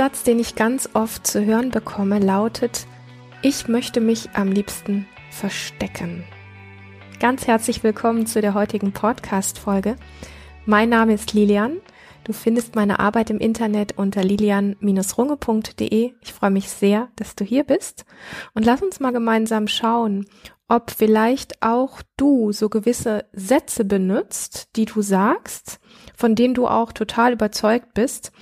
Satz, den ich ganz oft zu hören bekomme, lautet, ich möchte mich am liebsten verstecken. Ganz herzlich willkommen zu der heutigen Podcast-Folge. Mein Name ist Lilian. Du findest meine Arbeit im Internet unter lilian-runge.de. Ich freue mich sehr, dass du hier bist. Und lass uns mal gemeinsam schauen, ob vielleicht auch du so gewisse Sätze benutzt, die du sagst, von denen du auch total überzeugt bist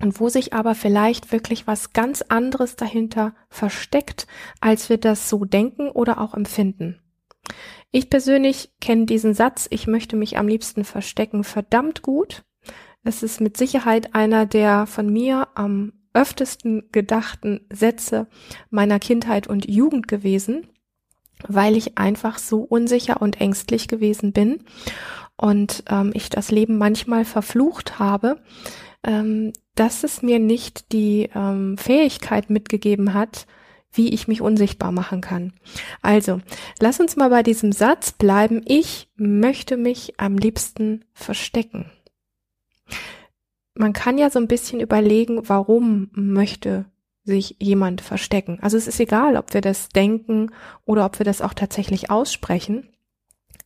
und wo sich aber vielleicht wirklich was ganz anderes dahinter versteckt, als wir das so denken oder auch empfinden. Ich persönlich kenne diesen Satz, ich möchte mich am liebsten verstecken, verdammt gut. Es ist mit Sicherheit einer der von mir am öftesten gedachten Sätze meiner Kindheit und Jugend gewesen weil ich einfach so unsicher und ängstlich gewesen bin und ähm, ich das Leben manchmal verflucht habe, ähm, dass es mir nicht die ähm, Fähigkeit mitgegeben hat, wie ich mich unsichtbar machen kann. Also, lass uns mal bei diesem Satz bleiben. Ich möchte mich am liebsten verstecken. Man kann ja so ein bisschen überlegen, warum möchte sich jemand verstecken. Also es ist egal, ob wir das denken oder ob wir das auch tatsächlich aussprechen.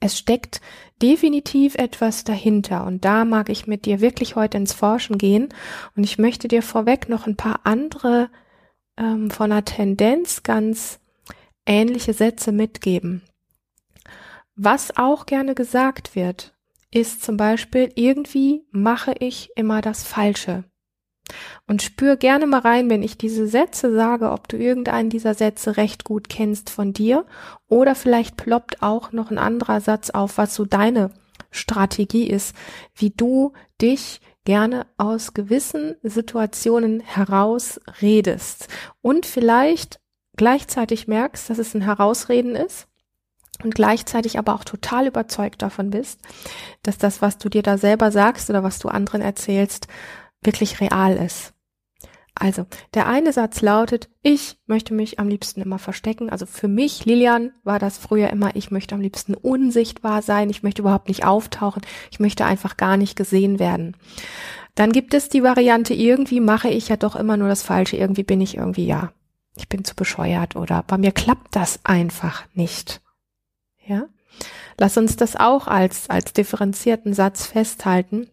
Es steckt definitiv etwas dahinter und da mag ich mit dir wirklich heute ins Forschen gehen und ich möchte dir vorweg noch ein paar andere ähm, von der Tendenz ganz ähnliche Sätze mitgeben. Was auch gerne gesagt wird, ist zum Beispiel, irgendwie mache ich immer das Falsche. Und spür gerne mal rein, wenn ich diese Sätze sage, ob du irgendeinen dieser Sätze recht gut kennst von dir. Oder vielleicht ploppt auch noch ein anderer Satz auf, was so deine Strategie ist, wie du dich gerne aus gewissen Situationen heraus redest und vielleicht gleichzeitig merkst, dass es ein Herausreden ist und gleichzeitig aber auch total überzeugt davon bist, dass das, was du dir da selber sagst oder was du anderen erzählst, wirklich real ist. Also, der eine Satz lautet, ich möchte mich am liebsten immer verstecken. Also für mich, Lilian, war das früher immer, ich möchte am liebsten unsichtbar sein, ich möchte überhaupt nicht auftauchen, ich möchte einfach gar nicht gesehen werden. Dann gibt es die Variante, irgendwie mache ich ja doch immer nur das Falsche, irgendwie bin ich irgendwie, ja, ich bin zu bescheuert oder bei mir klappt das einfach nicht. Ja? Lass uns das auch als, als differenzierten Satz festhalten.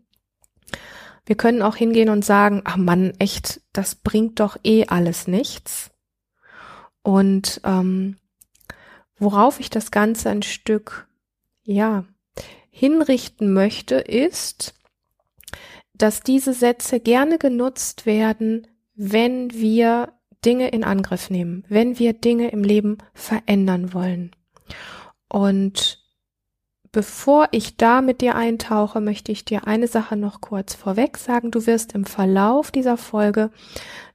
Wir können auch hingehen und sagen, ach Mann, echt, das bringt doch eh alles nichts. Und ähm, worauf ich das Ganze ein Stück, ja, hinrichten möchte, ist, dass diese Sätze gerne genutzt werden, wenn wir Dinge in Angriff nehmen, wenn wir Dinge im Leben verändern wollen. Und Bevor ich da mit dir eintauche, möchte ich dir eine Sache noch kurz vorweg sagen. Du wirst im Verlauf dieser Folge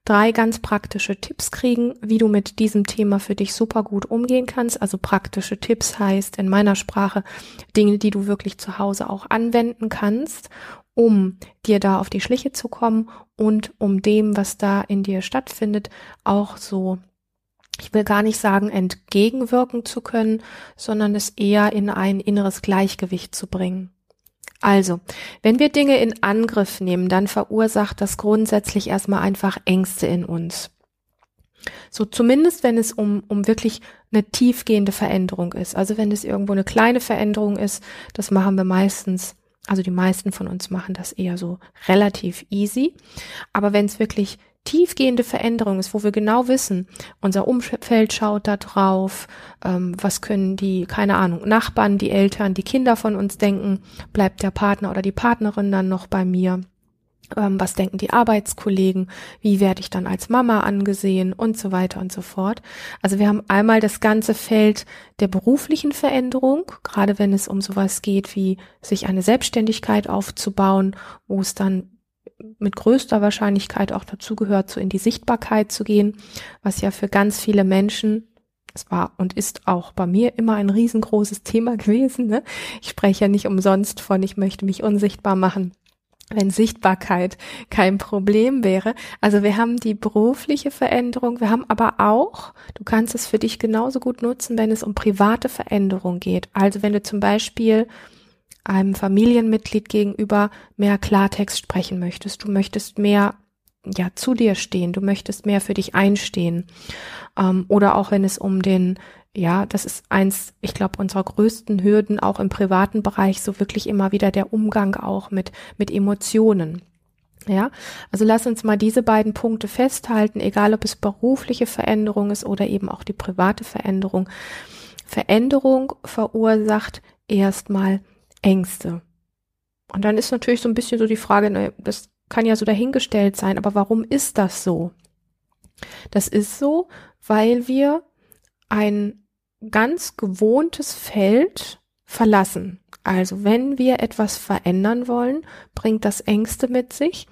drei ganz praktische Tipps kriegen, wie du mit diesem Thema für dich super gut umgehen kannst. Also praktische Tipps heißt in meiner Sprache Dinge, die du wirklich zu Hause auch anwenden kannst, um dir da auf die Schliche zu kommen und um dem, was da in dir stattfindet, auch so ich will gar nicht sagen, entgegenwirken zu können, sondern es eher in ein inneres Gleichgewicht zu bringen. Also, wenn wir Dinge in Angriff nehmen, dann verursacht das grundsätzlich erstmal einfach Ängste in uns. So zumindest, wenn es um, um wirklich eine tiefgehende Veränderung ist. Also wenn es irgendwo eine kleine Veränderung ist, das machen wir meistens, also die meisten von uns machen das eher so relativ easy. Aber wenn es wirklich tiefgehende Veränderung ist, wo wir genau wissen, unser Umfeld schaut da drauf, ähm, was können die, keine Ahnung, Nachbarn, die Eltern, die Kinder von uns denken, bleibt der Partner oder die Partnerin dann noch bei mir, ähm, was denken die Arbeitskollegen, wie werde ich dann als Mama angesehen? Und so weiter und so fort. Also wir haben einmal das ganze Feld der beruflichen Veränderung, gerade wenn es um sowas geht wie sich eine Selbstständigkeit aufzubauen, wo es dann mit größter Wahrscheinlichkeit auch dazu gehört, so in die Sichtbarkeit zu gehen, was ja für ganz viele Menschen es war und ist auch bei mir immer ein riesengroßes Thema gewesen. Ne? Ich spreche ja nicht umsonst von, ich möchte mich unsichtbar machen, wenn Sichtbarkeit kein Problem wäre. Also wir haben die berufliche Veränderung, wir haben aber auch, du kannst es für dich genauso gut nutzen, wenn es um private Veränderung geht. Also wenn du zum Beispiel einem Familienmitglied gegenüber mehr Klartext sprechen möchtest. Du möchtest mehr ja zu dir stehen, du möchtest mehr für dich einstehen. Ähm, oder auch wenn es um den, ja, das ist eins, ich glaube, unserer größten Hürden auch im privaten Bereich, so wirklich immer wieder der Umgang auch mit, mit Emotionen. Ja, also lass uns mal diese beiden Punkte festhalten, egal ob es berufliche Veränderung ist oder eben auch die private Veränderung. Veränderung verursacht erstmal Ängste. Und dann ist natürlich so ein bisschen so die Frage, ne, das kann ja so dahingestellt sein, aber warum ist das so? Das ist so, weil wir ein ganz gewohntes Feld verlassen. Also wenn wir etwas verändern wollen, bringt das Ängste mit sich,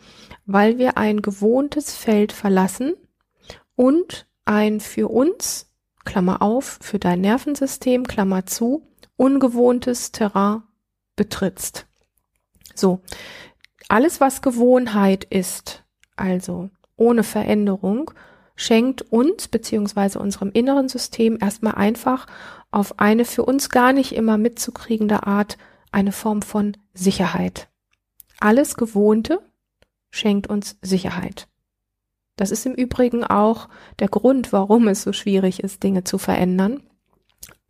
weil wir ein gewohntes Feld verlassen und ein für uns, Klammer auf, für dein Nervensystem, Klammer zu, ungewohntes Terrain betrittst. So, alles, was Gewohnheit ist, also ohne Veränderung, schenkt uns beziehungsweise unserem inneren System erstmal einfach auf eine für uns gar nicht immer mitzukriegende Art eine Form von Sicherheit. Alles Gewohnte schenkt uns Sicherheit. Das ist im Übrigen auch der Grund, warum es so schwierig ist, Dinge zu verändern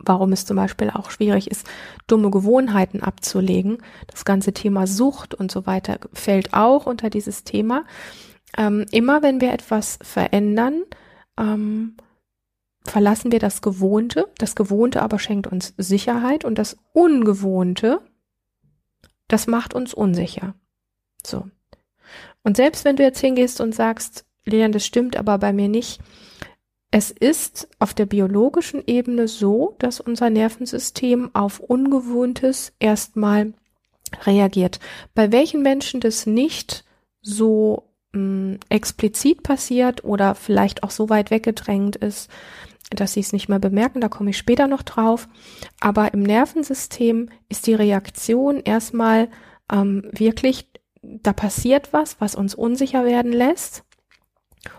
warum es zum Beispiel auch schwierig ist, dumme Gewohnheiten abzulegen. Das ganze Thema Sucht und so weiter fällt auch unter dieses Thema. Ähm, immer wenn wir etwas verändern, ähm, verlassen wir das Gewohnte. Das Gewohnte aber schenkt uns Sicherheit und das Ungewohnte, das macht uns unsicher. So. Und selbst wenn du jetzt hingehst und sagst, Lilian, das stimmt aber bei mir nicht, es ist auf der biologischen Ebene so, dass unser Nervensystem auf Ungewohntes erstmal reagiert. Bei welchen Menschen das nicht so mh, hm, explizit passiert oder vielleicht auch so weit weggedrängt ist, dass sie es nicht mehr bemerken, da komme ich später noch drauf. Aber im Nervensystem ist die Reaktion erstmal ähm, wirklich, da passiert was, was uns unsicher werden lässt.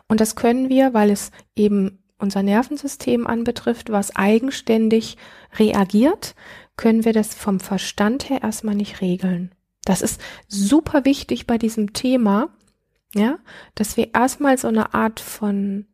Und das können wir, weil es eben unser Nervensystem anbetrifft, was eigenständig reagiert, können wir das vom Verstand her erstmal nicht regeln. Das ist super wichtig bei diesem Thema, ja, dass wir erstmal so eine Art von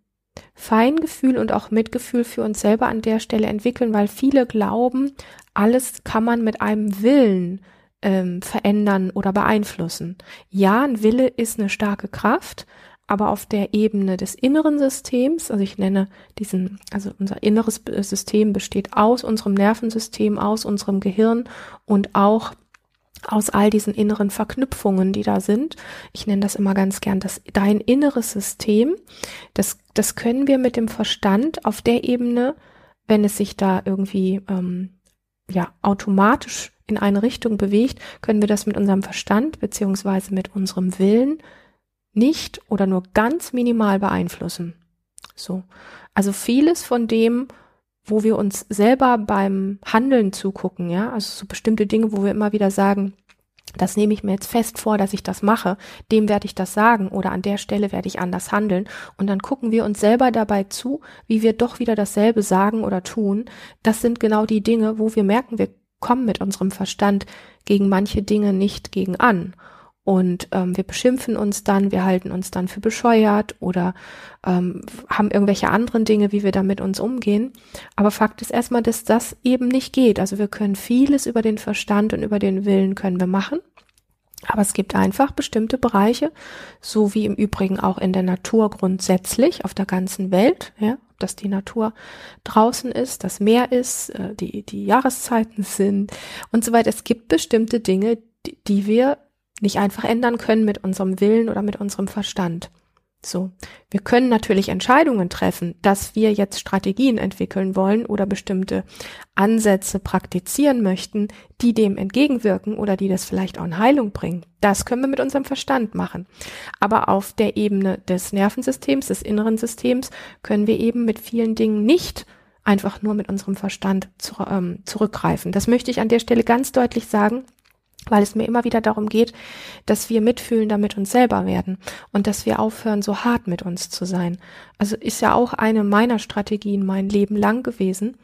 Feingefühl und auch Mitgefühl für uns selber an der Stelle entwickeln, weil viele glauben, alles kann man mit einem Willen ähm, verändern oder beeinflussen. Ja, ein Wille ist eine starke Kraft, aber auf der Ebene des inneren Systems, also ich nenne diesen, also unser inneres System besteht aus unserem Nervensystem, aus unserem Gehirn und auch aus all diesen inneren Verknüpfungen, die da sind. Ich nenne das immer ganz gern das dein inneres System. Das, das können wir mit dem Verstand auf der Ebene, wenn es sich da irgendwie ähm, ja automatisch in eine Richtung bewegt, können wir das mit unserem Verstand beziehungsweise mit unserem Willen nicht oder nur ganz minimal beeinflussen. So. Also vieles von dem, wo wir uns selber beim Handeln zugucken, ja, also so bestimmte Dinge, wo wir immer wieder sagen, das nehme ich mir jetzt fest vor, dass ich das mache, dem werde ich das sagen oder an der Stelle werde ich anders handeln und dann gucken wir uns selber dabei zu, wie wir doch wieder dasselbe sagen oder tun. Das sind genau die Dinge, wo wir merken, wir kommen mit unserem Verstand gegen manche Dinge nicht gegen an. Und ähm, wir beschimpfen uns dann, wir halten uns dann für bescheuert oder ähm, haben irgendwelche anderen Dinge, wie wir da mit uns umgehen. Aber Fakt ist erstmal, dass das eben nicht geht. Also wir können vieles über den Verstand und über den Willen können wir machen. Aber es gibt einfach bestimmte Bereiche, so wie im Übrigen auch in der Natur grundsätzlich auf der ganzen Welt, ja, ob das die Natur draußen ist, das Meer ist, äh, die, die Jahreszeiten sind und so weiter. Es gibt bestimmte Dinge, die, die wir nicht einfach ändern können mit unserem Willen oder mit unserem Verstand. So. Wir können natürlich Entscheidungen treffen, dass wir jetzt Strategien entwickeln wollen oder bestimmte Ansätze praktizieren möchten, die dem entgegenwirken oder die das vielleicht auch in Heilung bringen. Das können wir mit unserem Verstand machen. Aber auf der Ebene des Nervensystems, des inneren Systems, können wir eben mit vielen Dingen nicht einfach nur mit unserem Verstand ähm, zurückgreifen. Das möchte ich an der Stelle ganz deutlich sagen weil es mir immer wieder darum geht, dass wir mitfühlender mit uns selber werden und dass wir aufhören, so hart mit uns zu sein. Also ist ja auch eine meiner Strategien mein Leben lang gewesen,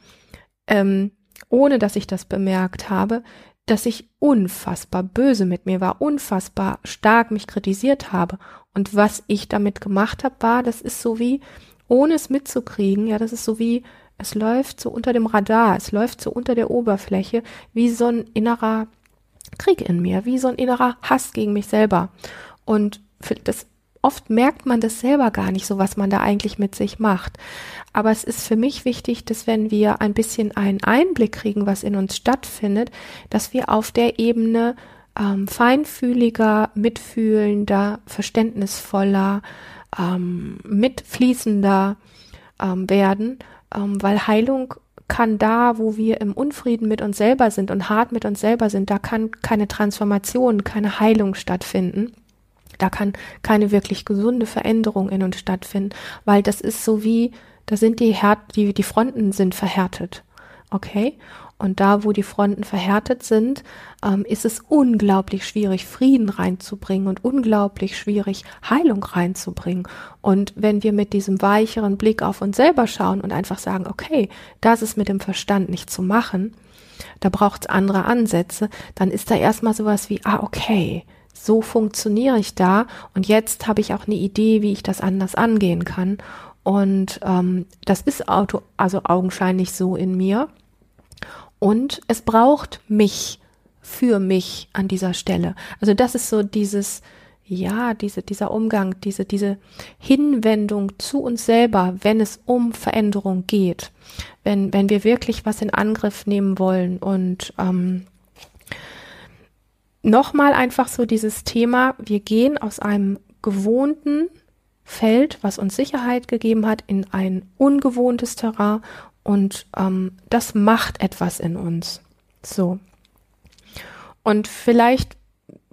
ähm, ohne dass ich das bemerkt habe, dass ich unfassbar böse mit mir war, unfassbar stark mich kritisiert habe. Und was ich damit gemacht habe, war, das ist so wie, ohne es mitzukriegen, ja, das ist so wie, es läuft so unter dem Radar, es läuft so unter der Oberfläche, wie so ein innerer Krieg in mir, wie so ein innerer Hass gegen mich selber. Und das oft merkt man das selber gar nicht, so was man da eigentlich mit sich macht. Aber es ist für mich wichtig, dass wenn wir ein bisschen einen Einblick kriegen, was in uns stattfindet, dass wir auf der Ebene ähm, feinfühliger, mitfühlender, verständnisvoller, ähm, mitfließender ähm, werden, ähm, weil Heilung kann da, wo wir im Unfrieden mit uns selber sind und hart mit uns selber sind, da kann keine Transformation, keine Heilung stattfinden. Da kann keine wirklich gesunde Veränderung in uns stattfinden, weil das ist so wie, da sind die Härt, die, die Fronten sind verhärtet. Okay? Und da, wo die Fronten verhärtet sind, ähm, ist es unglaublich schwierig, Frieden reinzubringen und unglaublich schwierig, Heilung reinzubringen. Und wenn wir mit diesem weicheren Blick auf uns selber schauen und einfach sagen, okay, das ist mit dem Verstand nicht zu machen, da braucht es andere Ansätze, dann ist da erstmal sowas wie, ah, okay, so funktioniere ich da und jetzt habe ich auch eine Idee, wie ich das anders angehen kann. Und ähm, das ist auto, also augenscheinlich so in mir. Und es braucht mich für mich an dieser Stelle. Also das ist so dieses, ja, diese, dieser Umgang, diese, diese Hinwendung zu uns selber, wenn es um Veränderung geht, wenn, wenn wir wirklich was in Angriff nehmen wollen und ähm, nochmal einfach so dieses Thema, wir gehen aus einem gewohnten Feld, was uns Sicherheit gegeben hat, in ein ungewohntes Terrain und ähm, das macht etwas in uns. So. Und vielleicht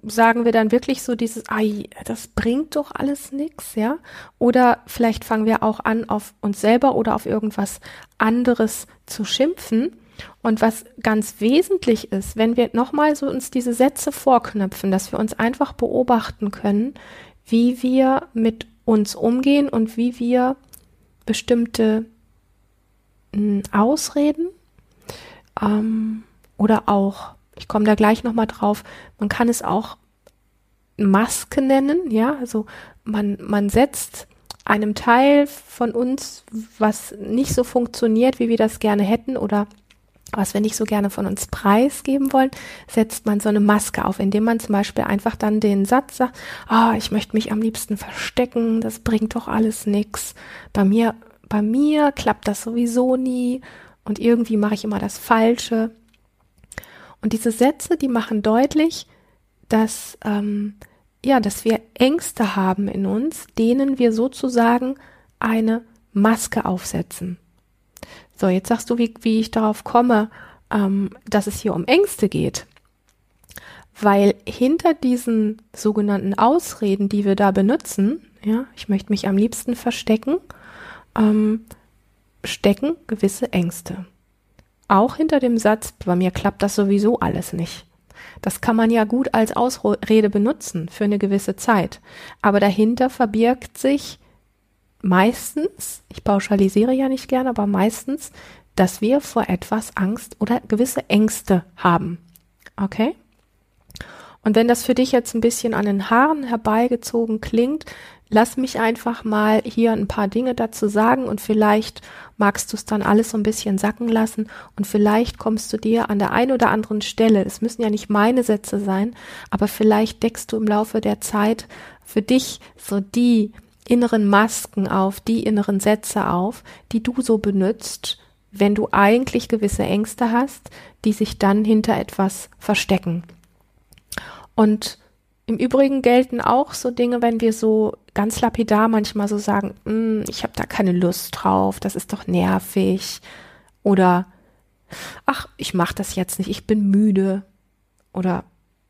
sagen wir dann wirklich so dieses, ai, das bringt doch alles nix, ja? Oder vielleicht fangen wir auch an, auf uns selber oder auf irgendwas anderes zu schimpfen und was ganz wesentlich ist, wenn wir nochmal so uns diese Sätze vorknöpfen, dass wir uns einfach beobachten können, wie wir mit uns umgehen und wie wir bestimmte Ausreden ähm, oder auch, ich komme da gleich nochmal drauf, man kann es auch Maske nennen, ja, also man, man setzt einem Teil von uns, was nicht so funktioniert, wie wir das gerne hätten oder was wir nicht so gerne von uns preisgeben wollen, setzt man so eine Maske auf, indem man zum Beispiel einfach dann den Satz sagt, ah, oh, ich möchte mich am liebsten verstecken, das bringt doch alles nix. Bei mir, bei mir klappt das sowieso nie und irgendwie mache ich immer das Falsche. Und diese Sätze, die machen deutlich, dass ähm, ja, dass wir Ängste haben in uns, denen wir sozusagen eine Maske aufsetzen. So, jetzt sagst du, wie, wie ich darauf komme, ähm, dass es hier um Ängste geht. Weil hinter diesen sogenannten Ausreden, die wir da benutzen, ja, ich möchte mich am liebsten verstecken, ähm, stecken gewisse Ängste. Auch hinter dem Satz, bei mir klappt das sowieso alles nicht. Das kann man ja gut als Ausrede benutzen für eine gewisse Zeit. Aber dahinter verbirgt sich meistens, ich pauschalisiere ja nicht gerne, aber meistens, dass wir vor etwas Angst oder gewisse Ängste haben. Okay? Und wenn das für dich jetzt ein bisschen an den Haaren herbeigezogen klingt, lass mich einfach mal hier ein paar Dinge dazu sagen und vielleicht magst du es dann alles so ein bisschen sacken lassen und vielleicht kommst du dir an der einen oder anderen Stelle, es müssen ja nicht meine Sätze sein, aber vielleicht deckst du im Laufe der Zeit für dich so die inneren Masken auf, die inneren Sätze auf, die du so benutzt, wenn du eigentlich gewisse Ängste hast, die sich dann hinter etwas verstecken. Und im Übrigen gelten auch so Dinge, wenn wir so ganz lapidar manchmal so sagen, mm, ich habe da keine Lust drauf, das ist doch nervig oder ach, ich mache das jetzt nicht, ich bin müde oder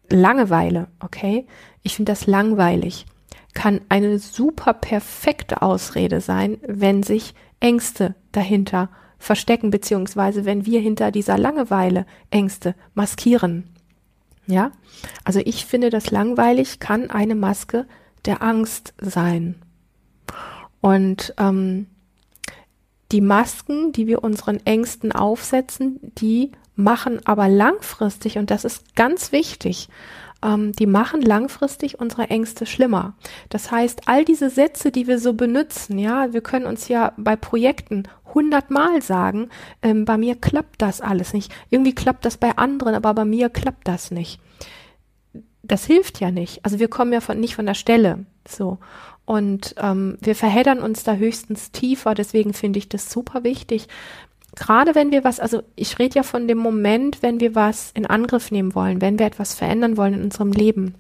Langeweile, okay? Ich finde das langweilig kann eine super perfekte Ausrede sein, wenn sich Ängste dahinter verstecken, beziehungsweise wenn wir hinter dieser Langeweile Ängste maskieren. Ja, also ich finde, das langweilig kann eine Maske der Angst sein. Und ähm, die Masken, die wir unseren Ängsten aufsetzen, die machen aber langfristig, und das ist ganz wichtig, ähm, die machen langfristig unsere Ängste schlimmer. Das heißt, all diese Sätze, die wir so benutzen, ja, wir können uns ja bei Projekten hundertmal sagen, ähm, bei mir klappt das alles nicht. Irgendwie klappt das bei anderen, aber bei mir klappt das nicht. Das hilft ja nicht. Also wir kommen ja von, nicht von der Stelle. So. Und ähm, wir verheddern uns da höchstens tiefer. Deswegen finde ich das super wichtig, gerade wenn wir was, also ich rede ja von dem Moment, wenn wir was in Angriff nehmen wollen, wenn wir etwas verändern wollen in unserem Leben,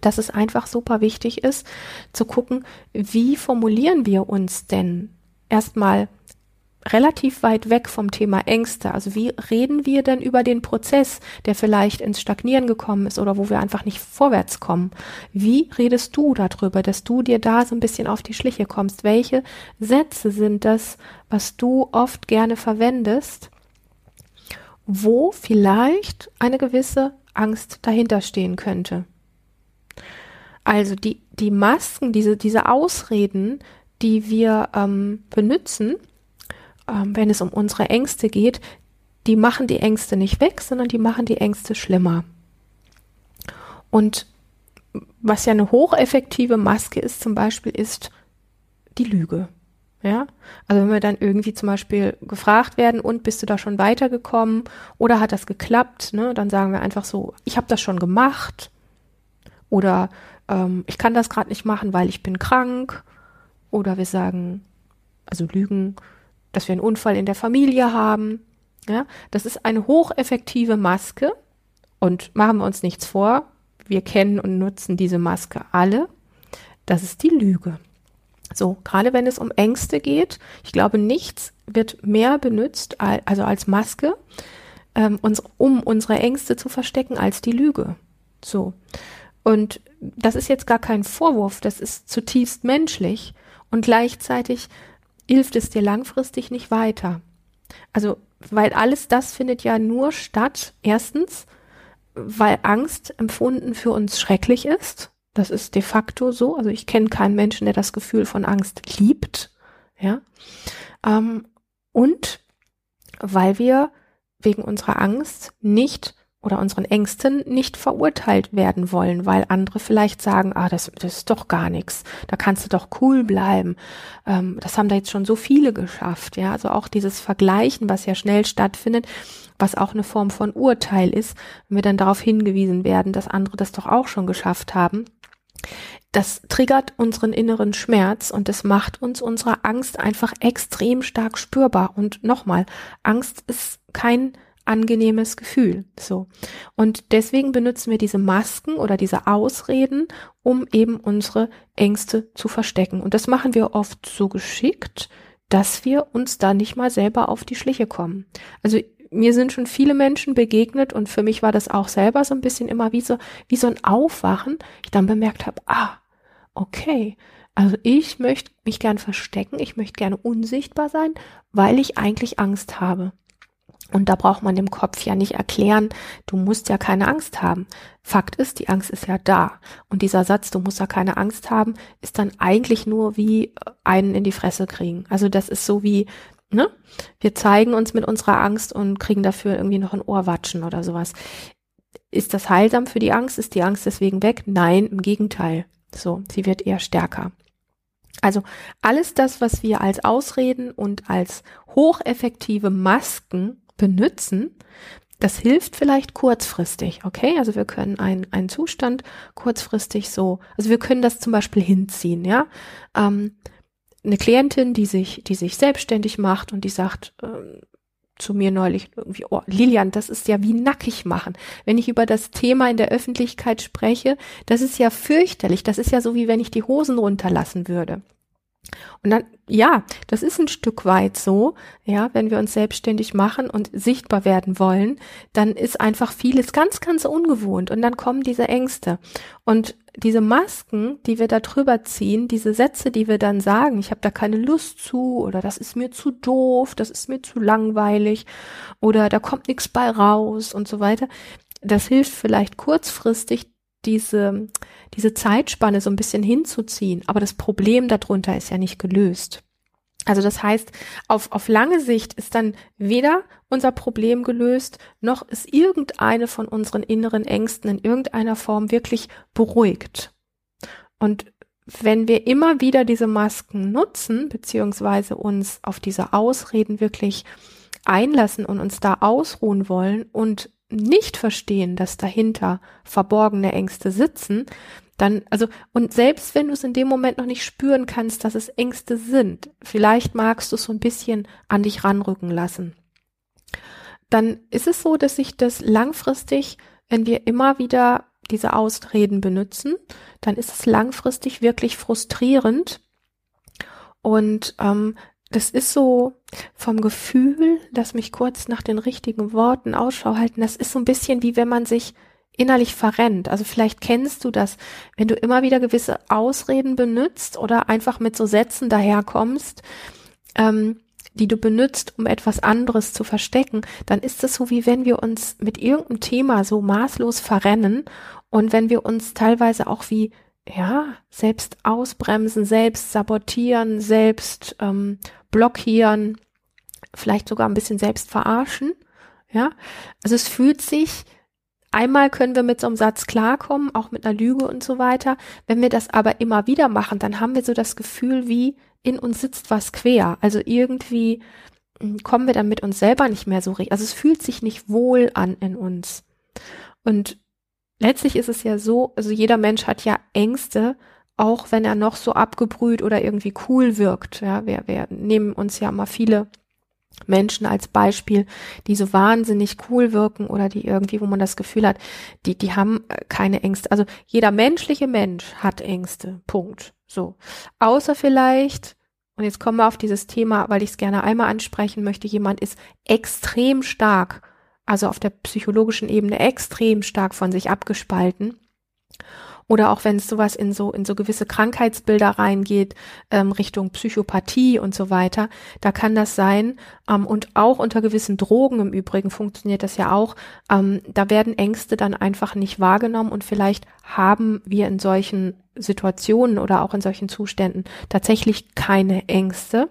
dass es einfach super wichtig ist, zu gucken, wie formulieren wir uns denn erstmal relativ weit weg vom Thema Ängste. Also wie reden wir denn über den Prozess, der vielleicht ins Stagnieren gekommen ist oder wo wir einfach nicht vorwärts kommen? Wie redest du darüber, dass du dir da so ein bisschen auf die Schliche kommst? Welche Sätze sind das, was du oft gerne verwendest, wo vielleicht eine gewisse Angst dahinter stehen könnte? Also die, die Masken, diese, diese Ausreden, die wir ähm, benutzen, ähm, wenn es um unsere Ängste geht, die machen die Ängste nicht weg, sondern die machen die Ängste schlimmer. Und was ja eine hocheffektive Maske ist, zum Beispiel, ist die Lüge. Ja, also wenn wir dann irgendwie zum Beispiel gefragt werden, und bist du da schon weitergekommen oder hat das geklappt, ne, dann sagen wir einfach so, ich habe das schon gemacht oder ähm, ich kann das gerade nicht machen, weil ich bin krank oder wir sagen, also Lügen, dass wir einen Unfall in der Familie haben. Ja, das ist eine hocheffektive Maske und machen wir uns nichts vor, wir kennen und nutzen diese Maske alle. Das ist die Lüge. So, gerade wenn es um Ängste geht, ich glaube, nichts wird mehr benutzt, also als Maske, ähm, um unsere Ängste zu verstecken, als die Lüge. So. Und das ist jetzt gar kein Vorwurf, das ist zutiefst menschlich und gleichzeitig hilft es dir langfristig nicht weiter. Also, weil alles das findet ja nur statt, erstens, weil Angst empfunden für uns schrecklich ist. Das ist de facto so. Also ich kenne keinen Menschen, der das Gefühl von Angst liebt. Ja. Ähm, und weil wir wegen unserer Angst nicht oder unseren Ängsten nicht verurteilt werden wollen, weil andere vielleicht sagen, ah, das, das ist doch gar nichts, da kannst du doch cool bleiben. Ähm, das haben da jetzt schon so viele geschafft, ja. Also auch dieses Vergleichen, was ja schnell stattfindet, was auch eine Form von Urteil ist, wenn wir dann darauf hingewiesen werden, dass andere das doch auch schon geschafft haben. Das triggert unseren inneren Schmerz und es macht uns unsere Angst einfach extrem stark spürbar. Und nochmal, Angst ist kein angenehmes Gefühl. So. Und deswegen benutzen wir diese Masken oder diese Ausreden, um eben unsere Ängste zu verstecken. Und das machen wir oft so geschickt, dass wir uns da nicht mal selber auf die Schliche kommen. Also mir sind schon viele Menschen begegnet und für mich war das auch selber so ein bisschen immer wie so, wie so ein Aufwachen. Ich dann bemerkt habe, ah, okay, also ich möchte mich gern verstecken, ich möchte gerne unsichtbar sein, weil ich eigentlich Angst habe. Und da braucht man dem Kopf ja nicht erklären, du musst ja keine Angst haben. Fakt ist, die Angst ist ja da. Und dieser Satz, du musst ja keine Angst haben, ist dann eigentlich nur wie äh, einen in die Fresse kriegen. Also das ist so wie, ne? Wir zeigen uns mit unserer Angst und kriegen dafür irgendwie noch ein Ohrwatschen oder sowas. Ist das heilsam für die Angst? Ist die Angst deswegen weg? Nein, im Gegenteil. So, sie wird eher stärker. Also alles das, was wir als Ausreden und als hocheffektive Masken benutzen, das hilft vielleicht kurzfristig, okay? Also wir können einen, einen Zustand kurzfristig so, also wir können das zum Beispiel hinziehen, ja? Ähm, eine Klientin, die sich, die sich selbstständig macht und die sagt ähm, zu mir neulich irgendwie, oh, Lilian, das ist ja wie nackig machen. Wenn ich über das Thema in der Öffentlichkeit spreche, das ist ja fürchterlich. Das ist ja so, wie wenn ich die Hosen runterlassen würde. Und dann, ja, das ist ein Stück weit so, ja, wenn wir uns selbstständig machen und sichtbar werden wollen, dann ist einfach vieles ganz, ganz ungewohnt und dann kommen diese Ängste. Und diese Masken, die wir da drüber ziehen, diese Sätze, die wir dann sagen, ich habe da keine Lust zu oder das ist mir zu doof, das ist mir zu langweilig oder da kommt nichts bei raus und so weiter, das hilft vielleicht kurzfristig diese, diese Zeitspanne so ein bisschen hinzuziehen. Aber das Problem darunter ist ja nicht gelöst. Also das heißt, auf, auf lange Sicht ist dann weder unser Problem gelöst, noch ist irgendeine von unseren inneren Ängsten in irgendeiner Form wirklich beruhigt. Und wenn wir immer wieder diese Masken nutzen, beziehungsweise uns auf diese Ausreden wirklich einlassen und uns da ausruhen wollen und nicht verstehen, dass dahinter verborgene Ängste sitzen, dann, also, und selbst wenn du es in dem Moment noch nicht spüren kannst, dass es Ängste sind, vielleicht magst du es so ein bisschen an dich ranrücken lassen. Dann ist es so, dass sich das langfristig, wenn wir immer wieder diese Ausreden benutzen, dann ist es langfristig wirklich frustrierend. Und ähm, das ist so vom Gefühl, dass mich kurz nach den richtigen Worten Ausschau halten, das ist so ein bisschen wie wenn man sich innerlich verrennt. Also vielleicht kennst du das, wenn du immer wieder gewisse Ausreden benutzt oder einfach mit so Sätzen daherkommst, ähm, die du benutzt, um etwas anderes zu verstecken, dann ist es so, wie wenn wir uns mit irgendeinem Thema so maßlos verrennen und wenn wir uns teilweise auch wie ja, selbst ausbremsen, selbst sabotieren, selbst ähm, blockieren, vielleicht sogar ein bisschen selbst verarschen. Ja, also es fühlt sich Einmal können wir mit so einem Satz klarkommen, auch mit einer Lüge und so weiter. Wenn wir das aber immer wieder machen, dann haben wir so das Gefühl, wie in uns sitzt was quer. Also irgendwie hm, kommen wir dann mit uns selber nicht mehr so richtig. Also es fühlt sich nicht wohl an in uns. Und letztlich ist es ja so, also jeder Mensch hat ja Ängste, auch wenn er noch so abgebrüht oder irgendwie cool wirkt. Ja, wir, wir nehmen uns ja immer viele Menschen als Beispiel, die so wahnsinnig cool wirken oder die irgendwie, wo man das Gefühl hat, die, die haben äh, keine Ängste. Also jeder menschliche Mensch hat Ängste. Punkt. So. Außer vielleicht, und jetzt kommen wir auf dieses Thema, weil ich es gerne einmal ansprechen möchte, jemand ist extrem stark, also auf der psychologischen Ebene extrem stark von sich abgespalten oder auch wenn es sowas in so in so gewisse Krankheitsbilder reingeht ähm, Richtung Psychopathie und so weiter, da kann das sein ähm, und auch unter gewissen Drogen im Übrigen funktioniert das ja auch. Ähm, da werden Ängste dann einfach nicht wahrgenommen und vielleicht haben wir in solchen Situationen oder auch in solchen Zuständen tatsächlich keine Ängste.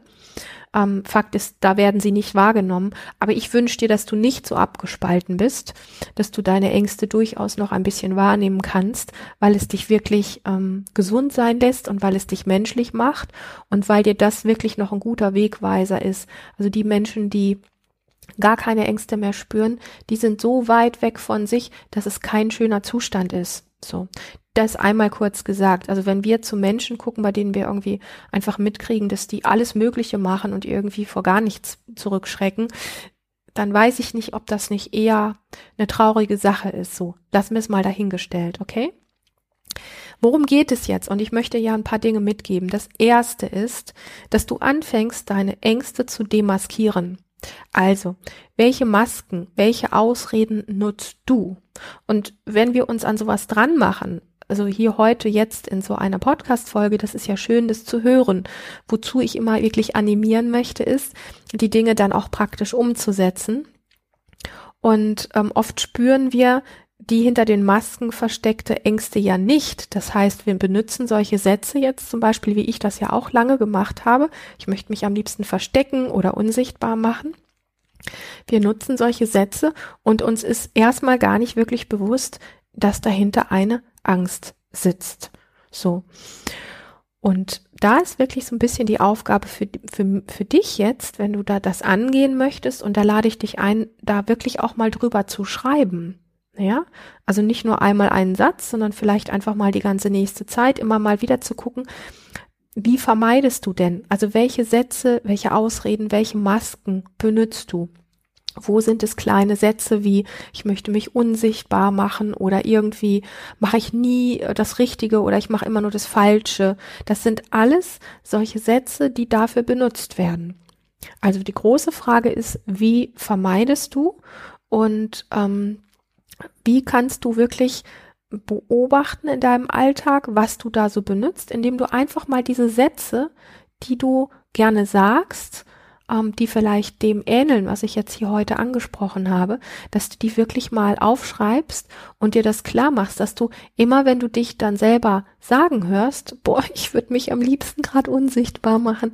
Ähm, Fakt ist, da werden sie nicht wahrgenommen. Aber ich wünsche dir, dass du nicht so abgespalten bist, dass du deine Ängste durchaus noch ein bisschen wahrnehmen kannst, weil es dich wirklich ähm, gesund sein lässt und weil es dich menschlich macht und weil dir das wirklich noch ein guter Wegweiser ist. Also die Menschen, die gar keine Ängste mehr spüren, die sind so weit weg von sich, dass es kein schöner Zustand ist. So das einmal kurz gesagt. Also wenn wir zu Menschen gucken, bei denen wir irgendwie einfach mitkriegen, dass die alles Mögliche machen und irgendwie vor gar nichts zurückschrecken, dann weiß ich nicht, ob das nicht eher eine traurige Sache ist. So, lassen wir es mal dahingestellt, okay? Worum geht es jetzt? Und ich möchte ja ein paar Dinge mitgeben. Das erste ist, dass du anfängst, deine Ängste zu demaskieren. Also, welche Masken, welche Ausreden nutzt du? Und wenn wir uns an sowas dran machen, also hier heute jetzt in so einer Podcast-Folge, das ist ja schön, das zu hören. Wozu ich immer wirklich animieren möchte, ist, die Dinge dann auch praktisch umzusetzen. Und ähm, oft spüren wir die hinter den Masken versteckte Ängste ja nicht. Das heißt, wir benutzen solche Sätze jetzt zum Beispiel, wie ich das ja auch lange gemacht habe. Ich möchte mich am liebsten verstecken oder unsichtbar machen. Wir nutzen solche Sätze und uns ist erstmal gar nicht wirklich bewusst, dass dahinter eine Angst sitzt. So. Und da ist wirklich so ein bisschen die Aufgabe für, für, für dich jetzt, wenn du da das angehen möchtest, und da lade ich dich ein, da wirklich auch mal drüber zu schreiben. Ja, also nicht nur einmal einen Satz, sondern vielleicht einfach mal die ganze nächste Zeit immer mal wieder zu gucken, wie vermeidest du denn? Also welche Sätze, welche Ausreden, welche Masken benutzt du? Wo sind es kleine Sätze wie ich möchte mich unsichtbar machen oder irgendwie mache ich nie äh, das Richtige oder ich mache immer nur das Falsche. Das sind alles solche Sätze, die dafür benutzt werden. Also die große Frage ist, wie vermeidest du und ähm, wie kannst du wirklich beobachten in deinem Alltag, was du da so benutzt, indem du einfach mal diese Sätze, die du gerne sagst, ähm, die vielleicht dem ähneln, was ich jetzt hier heute angesprochen habe, dass du die wirklich mal aufschreibst und dir das klar machst, dass du immer, wenn du dich dann selber sagen hörst, boah, ich würde mich am liebsten gerade unsichtbar machen,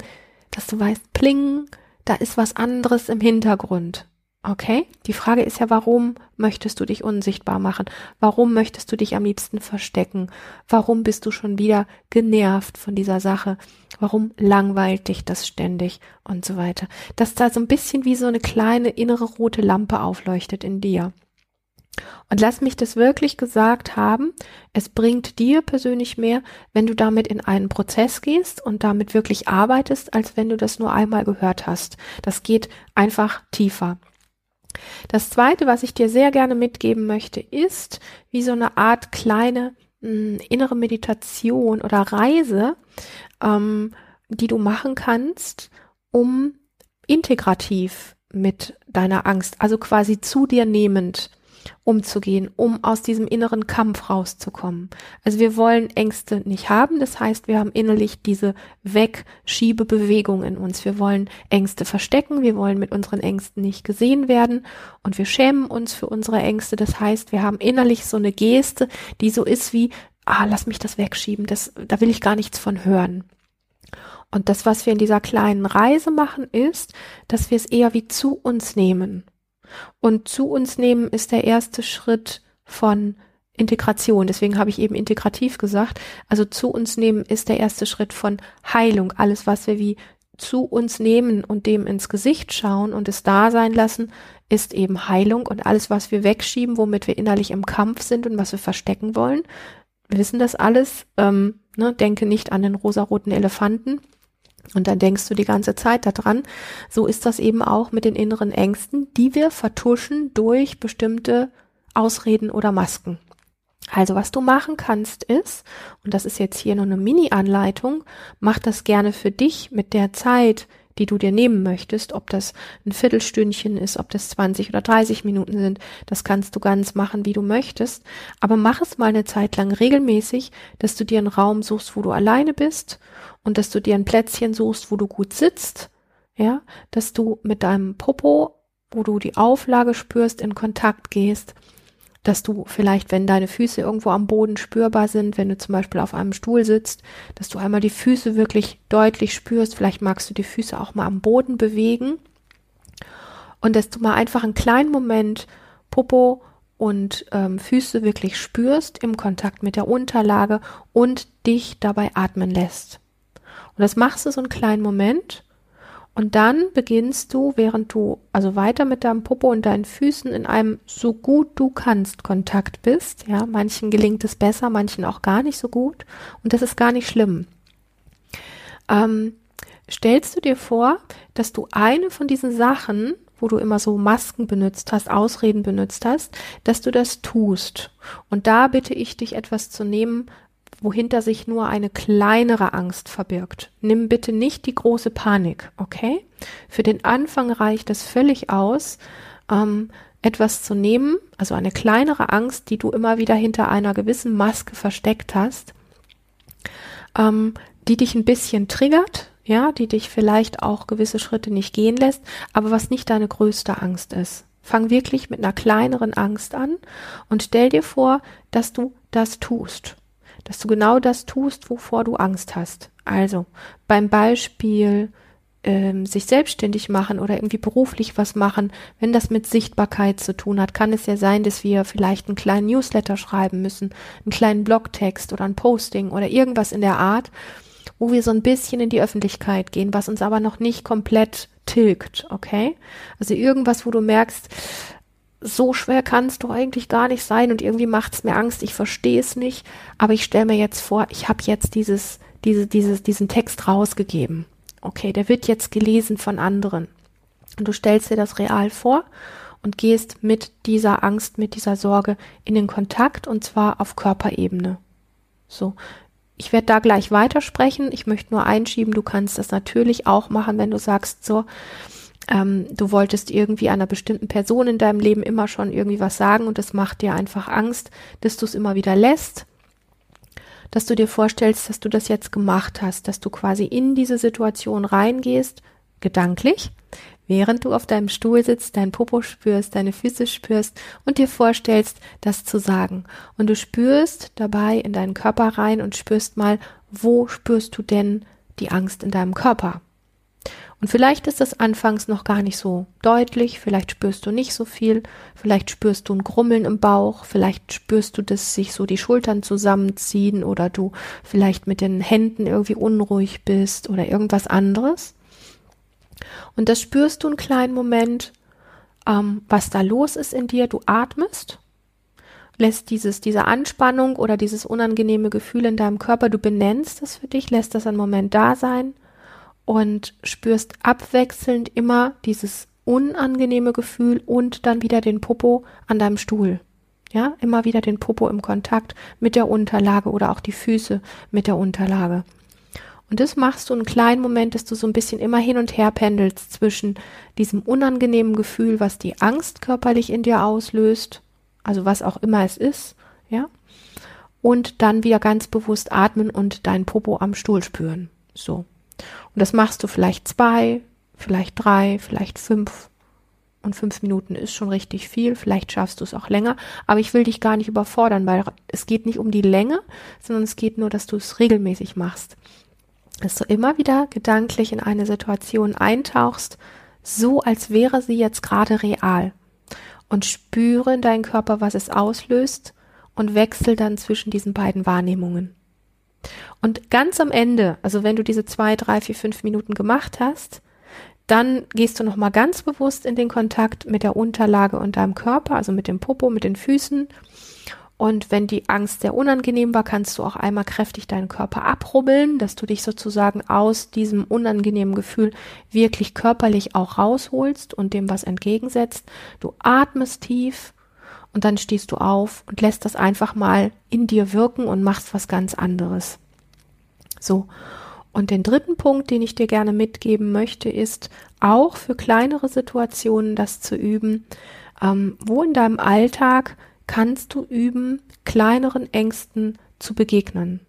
dass du weißt, pling, da ist was anderes im Hintergrund. Okay? Die Frage ist ja, warum möchtest du dich unsichtbar machen? Warum möchtest du dich am liebsten verstecken? Warum bist du schon wieder genervt von dieser Sache? Warum langweilt dich das ständig und so weiter? Dass da so ein bisschen wie so eine kleine innere rote Lampe aufleuchtet in dir. Und lass mich das wirklich gesagt haben, es bringt dir persönlich mehr, wenn du damit in einen Prozess gehst und damit wirklich arbeitest, als wenn du das nur einmal gehört hast. Das geht einfach tiefer. Das zweite, was ich dir sehr gerne mitgeben möchte, ist wie so eine Art kleine mh, hm, innere Meditation oder Reise, ähm, die du machen kannst, um integrativ mit deiner Angst, also quasi zu dir nehmend umzugehen, um aus diesem inneren Kampf rauszukommen. Also wir wollen Ängste nicht haben, das heißt, wir haben innerlich diese Wegschiebebewegung in uns. Wir wollen Ängste verstecken, wir wollen mit unseren Ängsten nicht gesehen werden und wir schämen uns für unsere Ängste. Das heißt, wir haben innerlich so eine Geste, die so ist wie, ah, lass mich das wegschieben, das, da will ich gar nichts von hören. Und das, was wir in dieser kleinen Reise machen, ist, dass wir es eher wie zu uns nehmen. Und zu uns nehmen ist der erste Schritt von Integration. Deswegen habe ich eben integrativ gesagt. Also zu uns nehmen ist der erste Schritt von Heilung. Alles, was wir wie zu uns nehmen und dem ins Gesicht schauen und es da sein lassen, ist eben Heilung. Und alles, was wir wegschieben, womit wir innerlich im Kampf sind und was wir verstecken wollen, wir wissen das alles. Ähm, ne, denke nicht an den rosaroten Elefanten und dann denkst du die ganze Zeit daran. So ist das eben auch mit den inneren Ängsten, die wir vertuschen durch bestimmte Ausreden oder Masken. Also was du machen kannst ist, und das ist jetzt hier nur eine Mini-Anleitung, mach das gerne für dich mit der Zeit, die du dir nehmen möchtest, ob das ein Viertelstündchen ist, ob das 20 oder 30 Minuten sind, das kannst du ganz machen, wie du möchtest. Aber mach es mal eine Zeit lang regelmäßig, dass du dir einen Raum suchst, wo du alleine bist und dass du dir ein Plätzchen suchst, wo du gut sitzt, ja, dass du mit deinem Popo, wo du die Auflage spürst, in Kontakt gehst, dass du vielleicht, wenn deine Füße irgendwo am Boden spürbar sind, wenn du zum Beispiel auf einem Stuhl sitzt, dass du einmal die Füße wirklich deutlich spürst, vielleicht magst du die Füße auch mal am Boden bewegen und dass du mal einfach einen kleinen Moment Popo und ähm, Füße wirklich spürst im Kontakt mit der Unterlage und dich dabei atmen lässt. Und das machst du so einen kleinen Moment. Und dann beginnst du, während du also weiter mit deinem Popo und deinen Füßen in einem so gut du kannst Kontakt bist. Ja, manchen gelingt es besser, manchen auch gar nicht so gut. Und das ist gar nicht schlimm. Ähm, stellst du dir vor, dass du eine von diesen Sachen, wo du immer so Masken benutzt hast, Ausreden benutzt hast, dass du das tust. Und da bitte ich dich etwas zu nehmen, wohinter sich nur eine kleinere Angst verbirgt. Nimm bitte nicht die große Panik, okay? Für den Anfang reicht es völlig aus, ähm, etwas zu nehmen, also eine kleinere Angst, die du immer wieder hinter einer gewissen Maske versteckt hast, ähm, die dich ein bisschen triggert, ja, die dich vielleicht auch gewisse Schritte nicht gehen lässt, aber was nicht deine größte Angst ist. Fang wirklich mit einer kleineren Angst an und stell dir vor, dass du das tust dass du genau das tust, wovor du Angst hast. Also beim Beispiel ähm, sich selbstständig machen oder irgendwie beruflich was machen, wenn das mit Sichtbarkeit zu tun hat, kann es ja sein, dass wir vielleicht einen kleinen Newsletter schreiben müssen, einen kleinen Blogtext oder ein Posting oder irgendwas in der Art, wo wir so ein bisschen in die Öffentlichkeit gehen, was uns aber noch nicht komplett tilgt, okay? Also irgendwas, wo du merkst, so schwer kann es doch eigentlich gar nicht sein und irgendwie macht es mir Angst, ich verstehe es nicht, aber ich stelle mir jetzt vor, ich habe jetzt dieses, diese, dieses, diesen Text rausgegeben. Okay, der wird jetzt gelesen von anderen. Und du stellst dir das real vor und gehst mit dieser Angst, mit dieser Sorge in den Kontakt und zwar auf Körperebene. So. Ich werde da gleich weitersprechen. Ich möchte nur einschieben, du kannst das natürlich auch machen, wenn du sagst, so, ähm, du wolltest irgendwie einer bestimmten Person in deinem Leben immer schon irgendwie was sagen und das macht dir einfach Angst, dass du es immer wieder lässt, dass du dir vorstellst, dass du das jetzt gemacht hast, dass du quasi in diese Situation reingehst, gedanklich, während du auf deinem Stuhl sitzt, dein Popo spürst, deine Füße spürst und dir vorstellst, das zu sagen. Und du spürst dabei in deinen Körper rein und spürst mal, wo spürst du denn die Angst in deinem Körper? Und vielleicht ist das anfangs noch gar nicht so deutlich, vielleicht spürst du nicht so viel, vielleicht spürst du ein Grummeln im Bauch, vielleicht spürst du, dass sich so die Schultern zusammenziehen oder du vielleicht mit den Händen irgendwie unruhig bist oder irgendwas anderes. Und das spürst du einen kleinen Moment, ähm, was da los ist in dir. Du atmest, lässt dieses, diese Anspannung oder dieses unangenehme Gefühl in deinem Körper, du benennst es für dich, lässt das einen Moment da sein und spürst abwechselnd immer dieses unangenehme Gefühl und dann wieder den Popo an deinem Stuhl. Ja, immer wieder den Popo im Kontakt mit der Unterlage oder auch die Füße mit der Unterlage. Und das machst du einen kleinen Moment, dass du so ein bisschen immer hin und her pendelst zwischen diesem unangenehmen Gefühl, was die Angst körperlich in dir auslöst, also was auch immer es ist, ja, und dann wieder ganz bewusst atmen und dein Popo am Stuhl spüren. So. Und das machst du vielleicht zwei, vielleicht drei, vielleicht fünf. Und fünf Minuten ist schon richtig viel. Vielleicht schaffst du es auch länger. Aber ich will dich gar nicht überfordern, weil es geht nicht um die Länge, sondern es geht nur, dass du es regelmäßig machst. Dass du immer wieder gedanklich in eine Situation eintauchst, so als wäre sie jetzt gerade real. Und spüre in deinen Körper, was es auslöst und wechsel dann zwischen diesen beiden Wahrnehmungen. Und ganz am Ende, also wenn du diese zwei, drei, vier, fünf Minuten gemacht hast, dann gehst du nochmal ganz bewusst in den Kontakt mit der Unterlage und deinem Körper, also mit dem Popo, mit den Füßen. Und wenn die Angst sehr unangenehm war, kannst du auch einmal kräftig deinen Körper abrubbeln, dass du dich sozusagen aus diesem unangenehmen Gefühl wirklich körperlich auch rausholst und dem was entgegensetzt. Du atmest tief und dann stehst du auf und lässt das einfach mal in dir wirken und machst was ganz anderes. So. Und den dritten Punkt, den ich dir gerne mitgeben möchte, ist auch für kleinere Situationen das zu üben. Ähm, wo in deinem Alltag kannst du üben, kleineren Ängsten zu begegnen?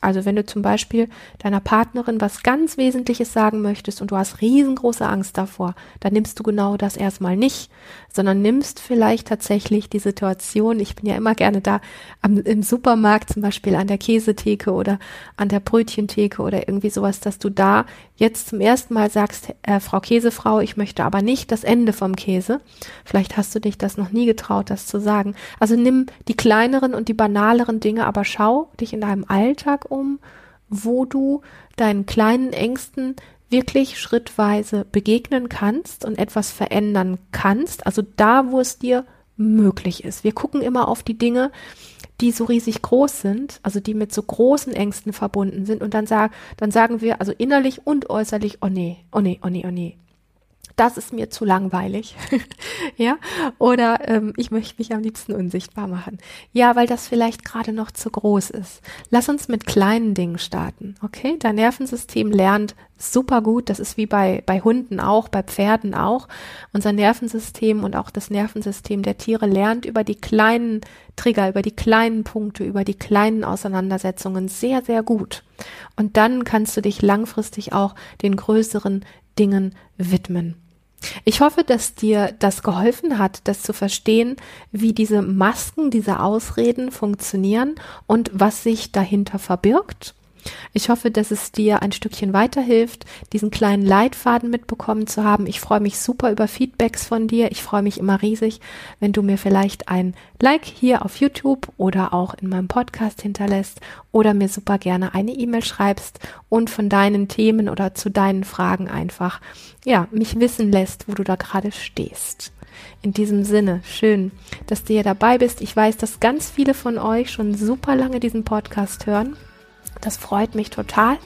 Also wenn du zum Beispiel deiner Partnerin was ganz Wesentliches sagen möchtest und du hast riesengroße Angst davor, dann nimmst du genau das erstmal nicht, sondern nimmst vielleicht tatsächlich die Situation, ich bin ja immer gerne da am, im Supermarkt, zum Beispiel an der Käsetheke oder an der Brötchentheke oder irgendwie sowas, dass du da jetzt zum ersten Mal sagst, äh, Frau Käsefrau, ich möchte aber nicht das Ende vom Käse. Vielleicht hast du dich das noch nie getraut, das zu sagen. Also nimm die kleineren und die banaleren Dinge, aber schau dich in deinem Alltag um, wo du deinen kleinen Ängsten wirklich schrittweise begegnen kannst und etwas verändern kannst. Also da, wo es dir möglich ist. Wir gucken immer auf die Dinge, die so riesig groß sind, also die mit so großen Ängsten verbunden sind und dann sagen, dann sagen wir also innerlich und äußerlich, oh nee, oh nee, oh nee, oh nee das ist mir zu langweilig. ja, oder ähm, ich möchte mich am liebsten unsichtbar machen. Ja, weil das vielleicht gerade noch zu groß ist. Lass uns mit kleinen Dingen starten, okay? Dein Nervensystem lernt super gut. Das ist wie bei, bei Hunden auch, bei Pferden auch. Unser Nervensystem und auch das Nervensystem der Tiere lernt über die kleinen Trigger, über die kleinen Punkte, über die kleinen Auseinandersetzungen sehr, sehr gut. Und dann kannst du dich langfristig auch den größeren Dingen widmen. Ich hoffe, dass dir das geholfen hat, das zu verstehen, wie diese Masken, diese Ausreden funktionieren und was sich dahinter verbirgt ich hoffe, dass es dir ein Stückchen weiterhilft, diesen kleinen Leitfaden mitbekommen zu haben. Ich freue mich super über Feedbacks von dir. Ich freue mich immer riesig, wenn du mir vielleicht ein Like hier auf YouTube oder auch in meinem Podcast hinterlässt oder mir super gerne eine E-Mail schreibst und von deinen Themen oder zu deinen Fragen einfach, ja, mich wissen lässt, wo du da gerade stehst. In diesem Sinne, schön, dass du hier dabei bist. Ich weiß, dass ganz viele von euch schon super lange diesen Podcast hören das freut mich total.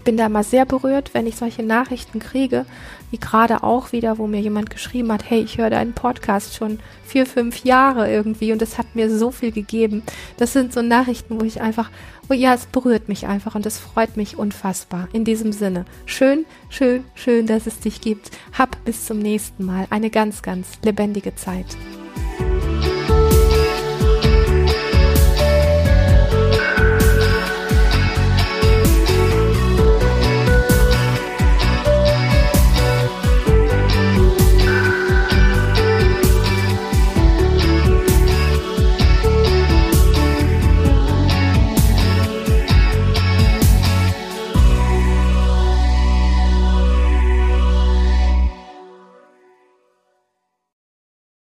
Ich bin da mal sehr berührt, wenn ich solche Nachrichten kriege, wie gerade auch wieder, wo mir jemand geschrieben hat, hey, ich höre deinen Podcast schon vier, fünf Jahre irgendwie und es hat mir so viel gegeben. Das sind so Nachrichten, wo ich einfach, wo ja, es berührt mich einfach und es freut mich unfassbar. In diesem Sinne, schön, schön, schön, dass es dich gibt. Hab bis zum nächsten Mal eine ganz, ganz lebendige Zeit.